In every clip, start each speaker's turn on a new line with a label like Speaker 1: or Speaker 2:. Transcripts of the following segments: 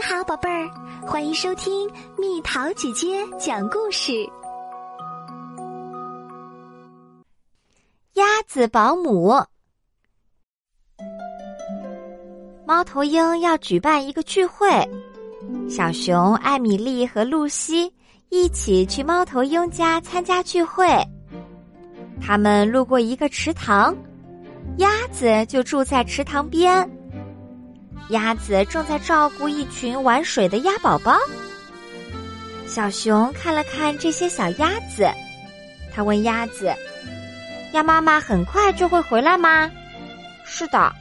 Speaker 1: 你好，宝贝儿，欢迎收听蜜桃姐姐讲故事。
Speaker 2: 鸭子保姆，猫头鹰要举办一个聚会，小熊艾米丽和露西一起去猫头鹰家参加聚会。他们路过一个池塘，鸭子就住在池塘边。鸭子正在照顾一群玩水的鸭宝宝。小熊看了看这些小鸭子，他问鸭子：“鸭妈妈很快就会回来吗？”“是的。”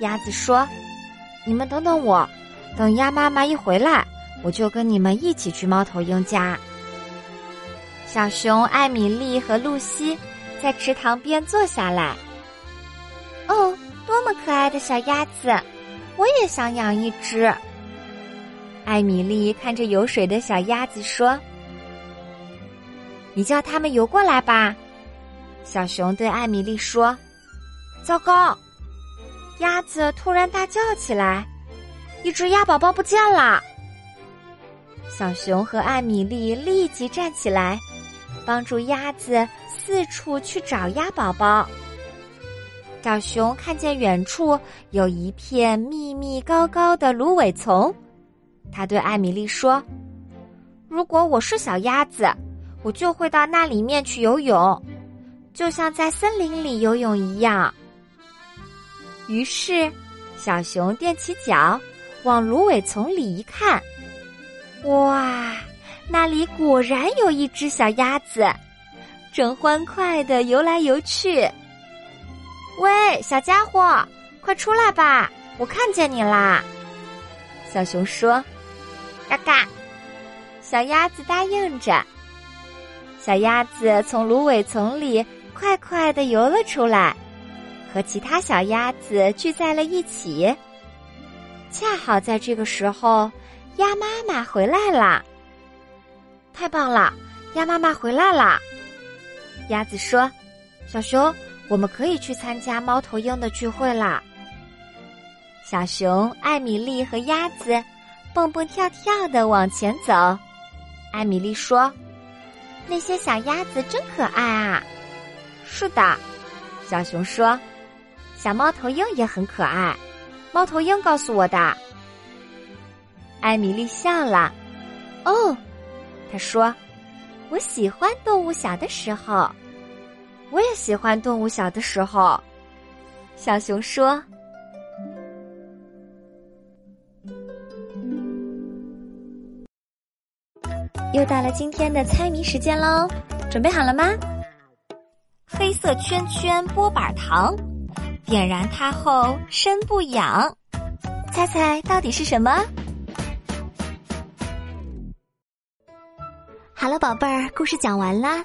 Speaker 2: 鸭子说。“你们等等我，等鸭妈妈一回来，我就跟你们一起去猫头鹰家。”小熊艾米丽和露西在池塘边坐下来。哦，多么可爱的小鸭子！我也想养一只。艾米丽看着游水的小鸭子说：“你叫它们游过来吧。”小熊对艾米丽说：“糟糕！”鸭子突然大叫起来：“一只鸭宝宝不见了！”小熊和艾米丽立即站起来，帮助鸭子四处去找鸭宝宝。小熊看见远处有一片密密高高的芦苇丛，他对艾米丽说：“如果我是小鸭子，我就会到那里面去游泳，就像在森林里游泳一样。”于是，小熊踮起脚往芦苇丛里一看，哇，那里果然有一只小鸭子，正欢快的游来游去。喂，小家伙，快出来吧！我看见你啦。小熊说：“嘎嘎。”小鸭子答应着。小鸭子从芦苇丛里快快的游了出来，和其他小鸭子聚在了一起。恰好在这个时候，鸭妈妈回来了。太棒了，鸭妈妈回来了。鸭子说：“小熊。”我们可以去参加猫头鹰的聚会啦！小熊艾米丽和鸭子蹦蹦跳跳的往前走。艾米丽说：“那些小鸭子真可爱啊！”是的，小熊说：“小猫头鹰也很可爱。”猫头鹰告诉我的。艾米丽笑了。哦，他说：“我喜欢动物小的时候。”我也喜欢动物小的时候，小熊说：“又到了今天的猜谜时间喽，准备好了吗？黑色圈圈波板糖，点燃它后身不痒，猜猜到底是什么？”
Speaker 1: 好了，宝贝儿，故事讲完啦。